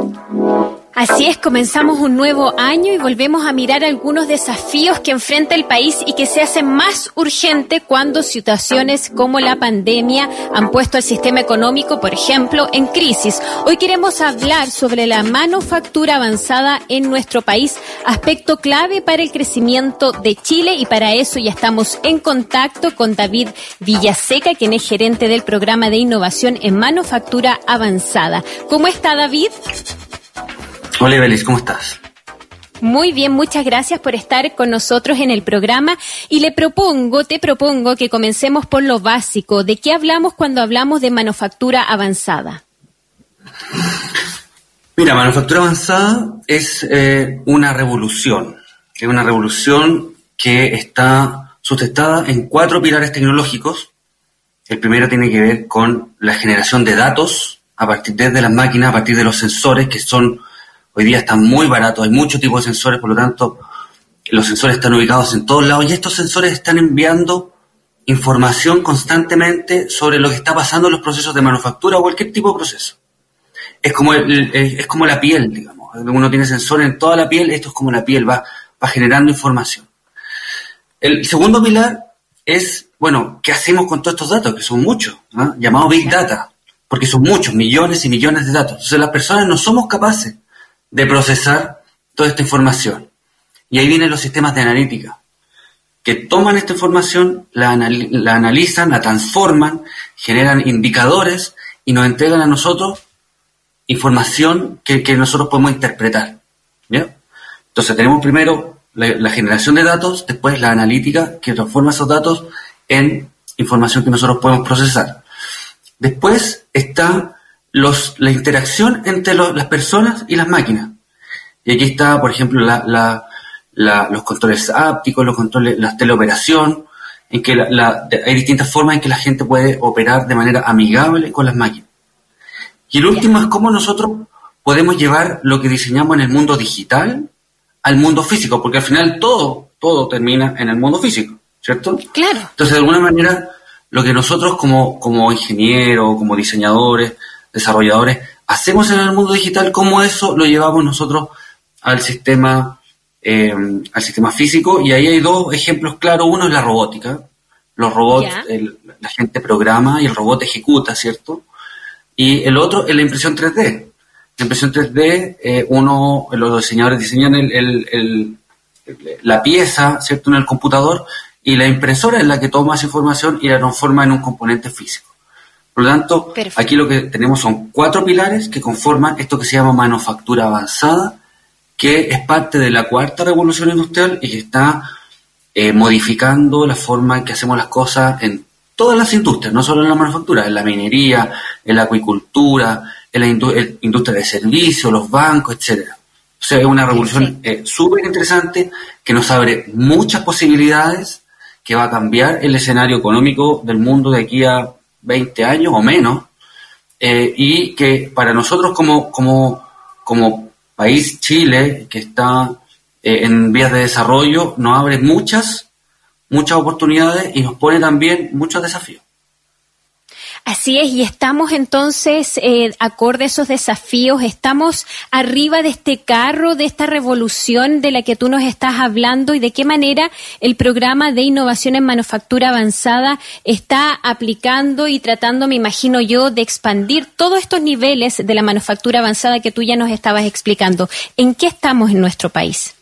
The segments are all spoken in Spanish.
Música Así es, comenzamos un nuevo año y volvemos a mirar algunos desafíos que enfrenta el país y que se hacen más urgentes cuando situaciones como la pandemia han puesto al sistema económico, por ejemplo, en crisis. Hoy queremos hablar sobre la manufactura avanzada en nuestro país, aspecto clave para el crecimiento de Chile y para eso ya estamos en contacto con David Villaseca, quien es gerente del programa de innovación en manufactura avanzada. ¿Cómo está David? Hola, Belis, ¿cómo estás? Muy bien, muchas gracias por estar con nosotros en el programa y le propongo, te propongo que comencemos por lo básico. ¿De qué hablamos cuando hablamos de manufactura avanzada? Mira, manufactura avanzada es eh, una revolución, es una revolución que está sustentada en cuatro pilares tecnológicos. El primero tiene que ver con la generación de datos a partir de las máquinas, a partir de los sensores que son Hoy día están muy baratos, hay muchos tipos de sensores, por lo tanto, los sensores están ubicados en todos lados y estos sensores están enviando información constantemente sobre lo que está pasando en los procesos de manufactura o cualquier tipo de proceso. Es como, es como la piel, digamos. Uno tiene sensores en toda la piel, esto es como la piel, va, va generando información. El segundo pilar es, bueno, ¿qué hacemos con todos estos datos? Que son muchos, ¿no? llamados Big Data, porque son muchos, millones y millones de datos. Entonces las personas no somos capaces de procesar toda esta información. Y ahí vienen los sistemas de analítica, que toman esta información, la, analizan, la transforman, generan indicadores y nos entregan a nosotros información que, nosotros podemos interpretar. Entonces tenemos primero la, la, generación de datos, después la analítica que transforma esos datos en información que nosotros podemos procesar. Después está los, la interacción entre las personas y las máquinas. Y aquí está, por ejemplo, la, los controles ápticos, los controles, la teleoperación, en que hay distintas formas en que la gente puede operar de manera amigable con las máquinas. Y el último es cómo nosotros podemos llevar lo que diseñamos en el mundo digital al mundo físico, porque al final todo, todo termina en el mundo físico, ¿cierto? Claro. Entonces, de alguna manera, lo que nosotros como, como ingenieros, como diseñadores, desarrolladores, hacemos en el mundo digital, cómo eso lo llevamos nosotros al sistema, eh, al sistema físico. Y ahí hay dos ejemplos claros. Uno es la robótica. Los robots, la gente programa y el robot ejecuta, ¿cierto? Y el otro es la impresión 3D. La impresión 3D, eh, uno, los diseñadores diseñan el, la pieza, ¿cierto?, en el computador y la impresora es la que toma esa información y la transforma en un componente físico. Por lo tanto, aquí lo que tenemos son cuatro pilares que conforman esto que se llama manufactura avanzada, que es parte de la cuarta revolución industrial y que está eh, modificando la forma en que hacemos las cosas en todas las industrias, no solo en la manufactura, en la minería, en la acuicultura, en la industria de servicios, los bancos, etcétera. O sea, es una revolución eh, súper interesante que nos abre muchas posibilidades, que va a cambiar el escenario económico del mundo de aquí a 20 años o menos, eh, y que para nosotros como, como, como país Chile, que está eh, en vías de desarrollo, nos abre muchas, muchas oportunidades y nos pone también muchos desafíos. Así es, y estamos entonces, eh, acorde a esos desafíos, estamos arriba de este carro, de esta revolución de la que tú nos estás hablando y de qué manera el programa de innovación en manufactura avanzada está aplicando y tratando, me imagino yo, de expandir todos estos niveles de la manufactura avanzada que tú ya nos estabas explicando. ¿En qué estamos en nuestro país?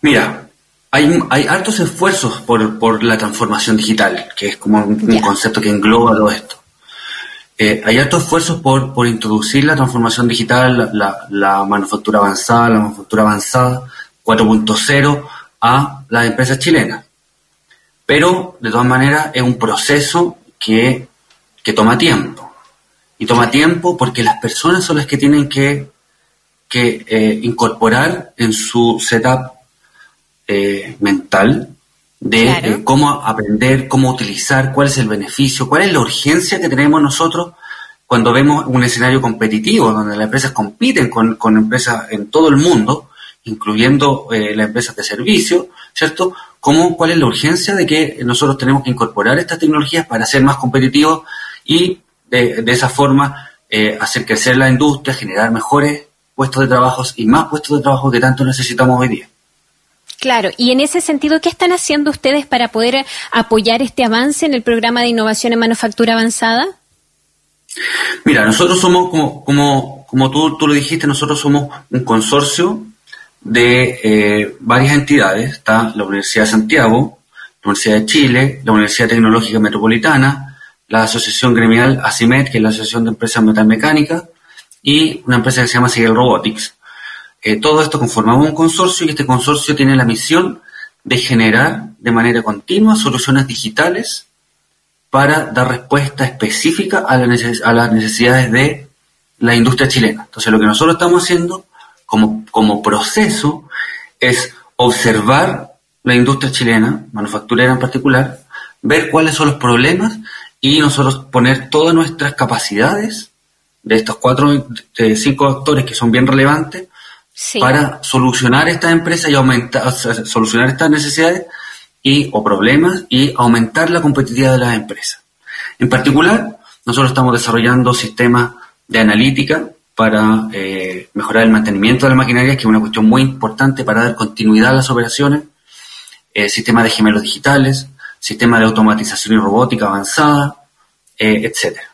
Mira, hay, hay hartos esfuerzos por, por la transformación digital, que es como un, concepto que engloba todo esto. Eh, hay hartos esfuerzos por, por introducir la transformación digital, la, la manufactura avanzada, la manufactura avanzada 4.0 a las empresas chilenas. Pero, de todas maneras, es un proceso que, que toma tiempo. Y toma tiempo porque las personas son las que tienen que, que eh, incorporar en su setup eh, mental de eh, cómo aprender, cómo utilizar, cuál es el beneficio, cuál es la urgencia que tenemos nosotros cuando vemos un escenario competitivo donde las empresas compiten con, empresas en todo el mundo, incluyendo eh, las empresas de servicio, ¿cierto? ¿Cómo, ¿Cuál es la urgencia de que nosotros tenemos que incorporar estas tecnologías para ser más competitivos y de, esa forma eh, hacer crecer la industria, generar mejores puestos de trabajo y más puestos de trabajo que tanto necesitamos hoy día. Claro, y en ese sentido, ¿qué están haciendo ustedes para poder apoyar este avance en el programa de innovación en manufactura avanzada? Mira, nosotros somos, como, como, como tú, tú lo dijiste, nosotros somos un consorcio de eh, varias entidades. Está la Universidad de Santiago, la Universidad de Chile, la Universidad Tecnológica Metropolitana, la Asociación Gremial ACIMET, que es la Asociación de Empresas Metalmecánicas, y una empresa que se llama Sigel Robotics. Eh, todo esto conformamos un consorcio y este consorcio tiene la misión de generar de manera continua soluciones digitales para dar respuesta específica a, a las necesidades de la industria chilena. Entonces lo que nosotros estamos haciendo como, proceso es observar la industria chilena, manufacturera en particular, ver cuáles son los problemas y nosotros poner todas nuestras capacidades de estos cuatro, cinco actores que son bien relevantes para solucionar estas empresas y aumentar, solucionar estas necesidades y o problemas y aumentar la competitividad de las empresas. En particular, nosotros estamos desarrollando sistemas de analítica para eh, mejorar el mantenimiento de la maquinaria, que es una cuestión muy importante para dar continuidad a las operaciones, eh, sistemas de gemelos digitales, sistemas de automatización y robótica avanzada, eh, etcétera.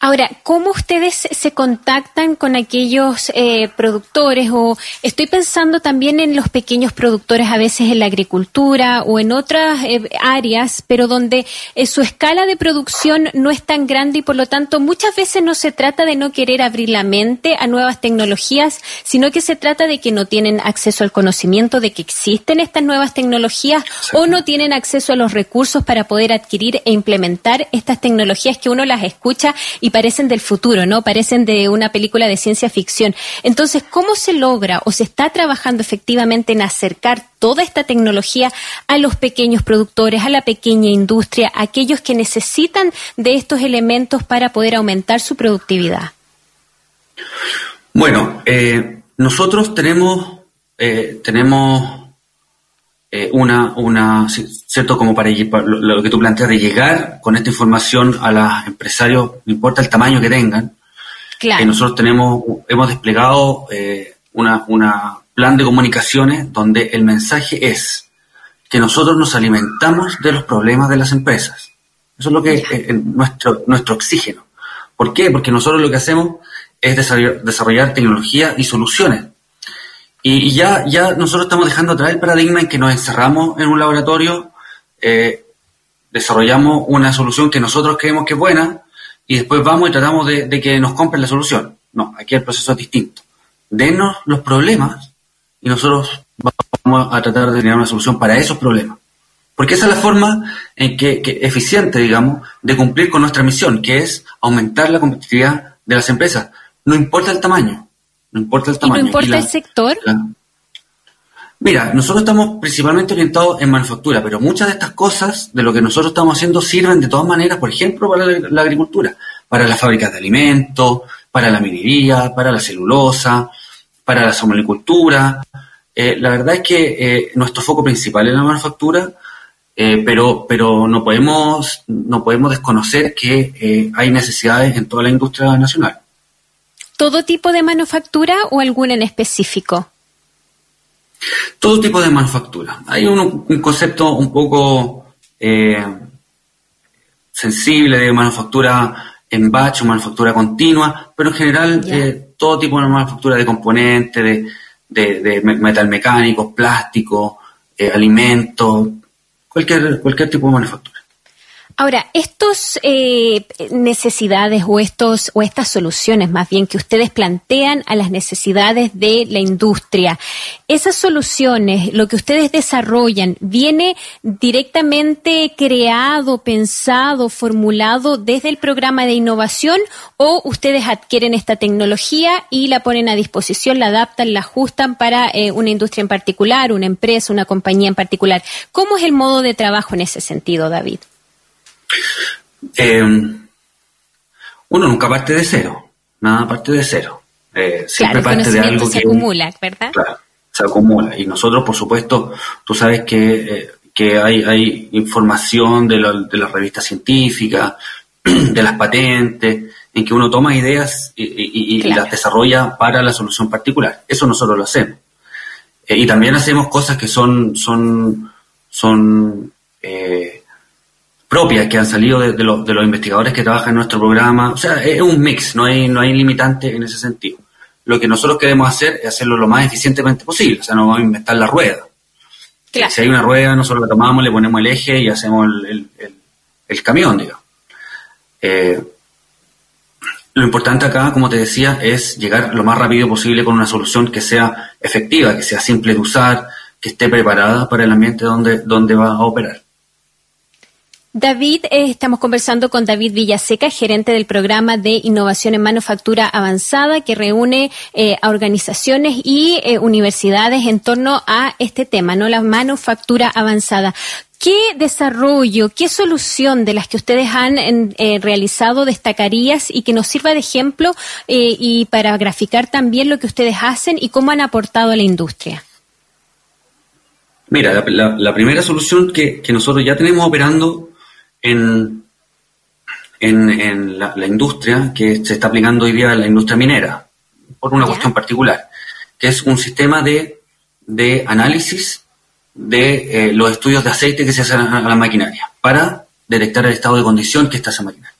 Ahora, ¿cómo ustedes se contactan con aquellos eh, productores? O estoy pensando también en los pequeños productores, a veces en la agricultura o en otras eh, áreas, pero donde eh, su escala de producción no es tan grande y por lo tanto muchas veces no se trata de no querer abrir la mente a nuevas tecnologías, sino que se trata de que no tienen acceso al conocimiento de que existen estas nuevas tecnologías o no tienen acceso a los recursos para poder adquirir e implementar estas tecnologías que uno las escucha y y parecen del futuro, ¿no? Parecen de una película de ciencia ficción. Entonces, ¿cómo se logra o se está trabajando efectivamente en acercar toda esta tecnología a los pequeños productores, a la pequeña industria, a aquellos que necesitan de estos elementos para poder aumentar su productividad? Bueno, eh, nosotros tenemos, eh, tenemos eh, una, una, ¿cierto? Como para, lo, que tú planteas de llegar con esta información a los empresarios, no importa el tamaño que tengan. Claro. nosotros tenemos, hemos desplegado eh, una, una plan de comunicaciones donde el mensaje es que nosotros nos alimentamos de los problemas de las empresas. Eso es lo que es nuestro, nuestro oxígeno. ¿Por qué? Porque nosotros lo que hacemos es desarrollar tecnología y soluciones y, ya, ya nosotros estamos dejando atrás el paradigma en que nos encerramos en un laboratorio, eh, desarrollamos una solución que nosotros creemos que es buena y después vamos y tratamos de, que nos compren la solución. No, aquí el proceso es distinto. Denos los problemas y nosotros vamos a tratar de tener una solución para esos problemas. Porque esa es la forma en que, eficiente, digamos, de cumplir con nuestra misión, que es aumentar la competitividad de las empresas. No importa el tamaño. No importa el tamaño. ¿Y no importa el sector? Mira, nosotros estamos principalmente orientados en manufactura, pero muchas de estas cosas, de lo que nosotros estamos haciendo, sirven de todas maneras, por ejemplo, para la, agricultura, para las fábricas de alimentos, para la minería, para la celulosa, para la somalicultura. Eh, la verdad es que eh, nuestro foco principal es la manufactura, eh, pero, pero no, podemos, no podemos desconocer que hay necesidades en toda la industria nacional todo tipo de manufactura o alguna en específico? Todo tipo de manufactura. Hay un, concepto un poco eh, sensible de manufactura en batch o manufactura continua, pero en general eh, todo tipo de manufactura de componentes, de, de, metalmecánicos, plásticos, eh, alimentos, cualquier, cualquier tipo de manufactura. Ahora, estas eh, necesidades o estos o estas soluciones, más bien que ustedes plantean a las necesidades de la industria, esas soluciones, lo que ustedes desarrollan, viene directamente creado, pensado, formulado desde el programa de innovación o ustedes adquieren esta tecnología y la ponen a disposición, la adaptan, la ajustan para eh, una industria en particular, una empresa, una compañía en particular. ¿Cómo es el modo de trabajo en ese sentido, David? Eh, uno nunca parte de cero, nada parte de cero. Eh, siempre parte de algo se acumula, ¿verdad? Claro, se acumula. Y nosotros, por supuesto, tú sabes que, eh, hay, hay información de, la, de las revistas científicas, de las patentes, en que uno toma ideas y, las desarrolla para la solución particular. Eso nosotros lo hacemos. Eh, y también hacemos cosas que son, son, son eh, propias, que han salido de, los, de los investigadores que trabajan en nuestro programa. O sea, es un mix, no hay, no hay limitante en ese sentido. Lo que nosotros queremos hacer es hacerlo lo más eficientemente posible, o sea, no vamos a inventar la rueda. Si hay una rueda, nosotros la tomamos, le ponemos el eje y hacemos el, el, camión, digamos. Eh, lo importante acá, como te decía, es llegar lo más rápido posible con una solución que sea efectiva, que sea simple de usar, que esté preparada para el ambiente donde, donde va a operar. David, eh, estamos conversando con David Villaseca, gerente del programa de innovación en manufactura avanzada, que reúne eh, a organizaciones y eh, universidades en torno a este tema, ¿no? La manufactura avanzada. ¿Qué desarrollo, qué solución de las que ustedes han eh, realizado destacarías y que nos sirva de ejemplo y para graficar también lo que ustedes hacen y cómo han aportado a la industria? Mira, la, primera solución que, nosotros ya tenemos operando en, en, la, industria, que se está aplicando hoy día en la industria minera, por una cuestión particular, que es un sistema de, de análisis de eh, los estudios de aceite que se hacen a la maquinaria para detectar el estado de condición que está esa maquinaria.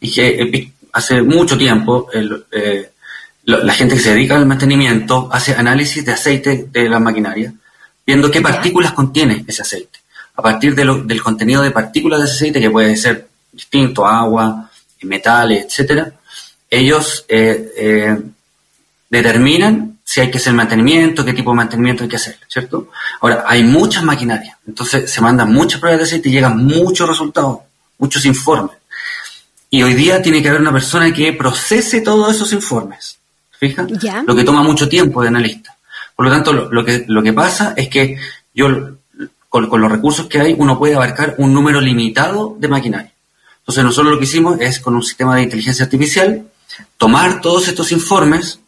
Y que eh, hace mucho tiempo eh, la gente que se dedica al mantenimiento hace análisis de aceite de la maquinaria, viendo qué partículas contiene ese aceite. A partir de del contenido de partículas de ese aceite, que puede ser distinto, agua, metales, etcétera, ellos determinan si hay que hacer mantenimiento, qué tipo de mantenimiento hay que hacer, ¿cierto? Ahora, hay muchas maquinarias, entonces se mandan muchas pruebas de aceite y llegan muchos resultados, muchos informes. Y hoy día tiene que haber una persona que procese todos esos informes, ¿fija? Lo que toma mucho tiempo de analista. Por lo tanto, lo, que, lo que pasa es que yo, con, con los recursos que hay, uno puede abarcar un número limitado de maquinaria. Entonces, nosotros lo que hicimos es, con un sistema de inteligencia artificial, tomar todos estos informes,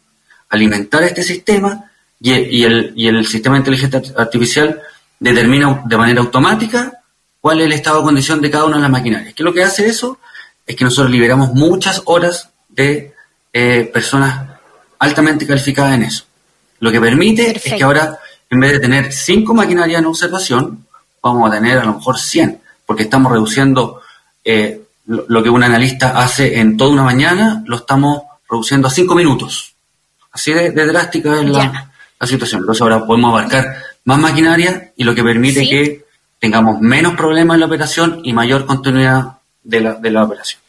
alimentar este sistema y, el, y el sistema de inteligencia artificial determina de manera automática cuál es el estado de condición de cada una de las maquinarias. ¿Qué es lo que hace eso? Es que nosotros liberamos muchas horas de eh, personas altamente calificadas en eso. Lo que permite es que ahora, en vez de tener cinco maquinarias en observación, vamos a tener a lo mejor 100, porque estamos reduciendo eh, lo, que un analista hace en toda una mañana, lo estamos reduciendo a cinco minutos. Así de, drástica es la, situación. Entonces ahora podemos abarcar más maquinaria y lo que permite que tengamos menos problemas en la operación y mayor continuidad de la, de la operación.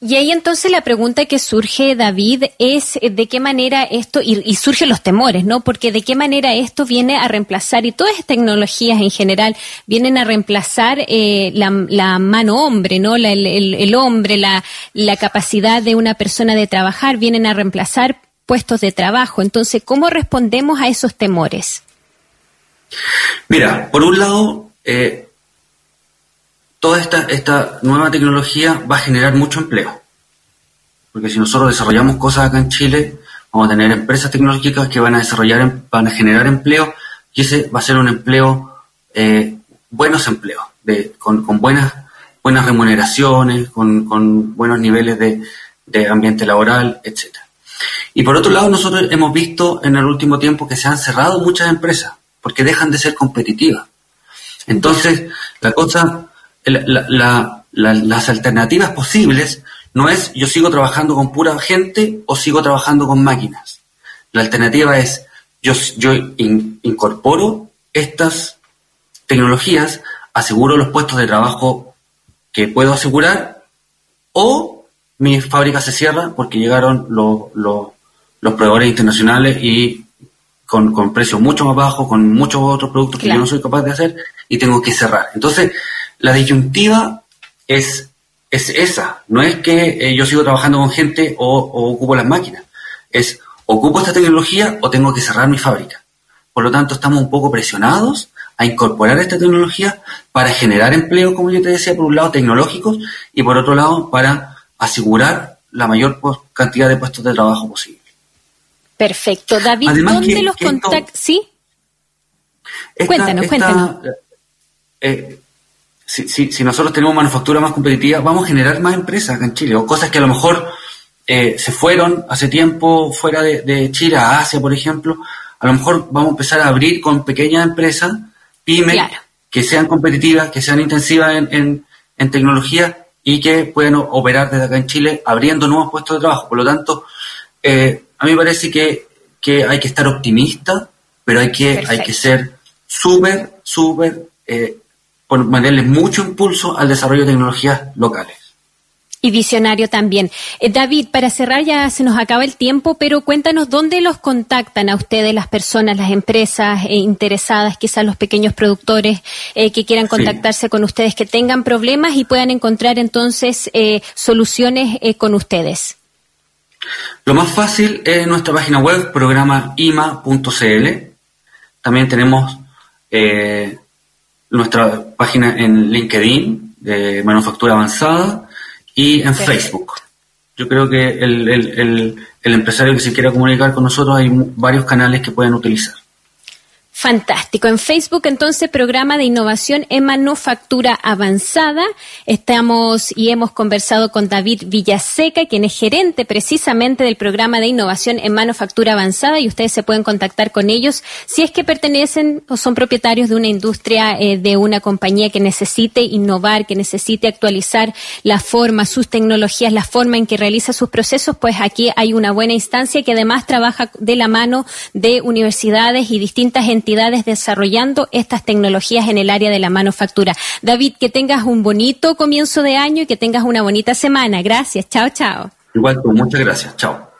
Y ahí entonces la pregunta que surge, David, es de qué manera esto, y, surgen los temores, ¿no? Porque de qué manera esto viene a reemplazar, y todas estas tecnologías en general vienen a reemplazar eh, la, mano hombre, ¿no? el, el, hombre, la, la capacidad de una persona de trabajar, vienen a reemplazar puestos de trabajo. Entonces, ¿cómo respondemos a esos temores? Mira, por un lado, eh, toda esta, esta nueva tecnología va a generar mucho empleo. Porque si nosotros desarrollamos cosas acá en Chile, vamos a tener empresas tecnológicas que van a desarrollar, van a generar empleo y ese va a ser un empleo, eh, buenos empleos, de, con, buenas, buenas remuneraciones, con, buenos niveles de, de ambiente laboral, etcétera. Y por otro lado, nosotros hemos visto en el último tiempo que se han cerrado muchas empresas porque dejan de ser competitivas. Entonces, la cosa, las alternativas posibles no es yo sigo trabajando con pura gente o sigo trabajando con máquinas. La alternativa es yo, yo incorporo estas tecnologías, aseguro los puestos de trabajo que puedo asegurar o mi fábrica se cierra porque llegaron los, los, los proveedores internacionales y con, con precios mucho más bajos, con muchos otros productos que yo no soy capaz de hacer y tengo que cerrar. Entonces, la disyuntiva es, es esa. No es que eh, yo sigo trabajando con gente o, ocupo las máquinas. Es ocupo esta tecnología o tengo que cerrar mi fábrica. Por lo tanto, estamos un poco presionados a incorporar esta tecnología para generar empleo, como yo te decía, por un lado tecnológicos y por otro lado para asegurar la mayor cantidad de puestos de trabajo posible. Perfecto. David, ¿dónde los contactos? ¿Sí? cuéntanos, cuéntanos. Eh, si, nosotros tenemos manufactura más competitiva, vamos a generar más empresas acá en Chile, o cosas que a lo mejor eh, se fueron hace tiempo fuera de, Chile, a Asia, por ejemplo, a lo mejor vamos a empezar a abrir con pequeñas empresas, pymes, que sean competitivas, que sean intensivas en, en, tecnología y que puedan operar desde acá en Chile abriendo nuevos puestos de trabajo. Por lo tanto, eh, a mí me parece que, que, hay que estar optimista, pero hay que, hay que ser súper, súper, eh, ponerle mucho impulso al desarrollo de tecnologías locales. Y visionario también. Eh, David, para cerrar ya se nos acaba el tiempo, pero cuéntanos dónde los contactan a ustedes las personas, las empresas eh, interesadas, quizás los pequeños productores eh, que quieran contactarse con ustedes, que tengan problemas y puedan encontrar entonces soluciones con ustedes. Lo más fácil es nuestra página web, programaima.cl. También tenemos nuestra página en LinkedIn de manufactura avanzada y en Facebook. Yo creo que el, el, el, empresario que se quiera comunicar con nosotros hay varios canales que pueden utilizar. Fantástico. En Facebook, entonces, programa de innovación en manufactura avanzada. Estamos y hemos conversado con David Villaseca, quien es gerente precisamente del programa de innovación en manufactura avanzada y ustedes se pueden contactar con ellos si es que pertenecen o son propietarios de una industria, eh, de una compañía que necesite innovar, que necesite actualizar la forma, sus tecnologías, la forma en que realiza sus procesos, pues aquí hay una buena instancia que además trabaja de la mano de universidades y distintas entidades entidades desarrollando estas tecnologías en el área de la manufactura. David, que tengas un bonito comienzo de año y que tengas una bonita semana. Gracias. Chao, chao. Igual, muchas gracias. Chao.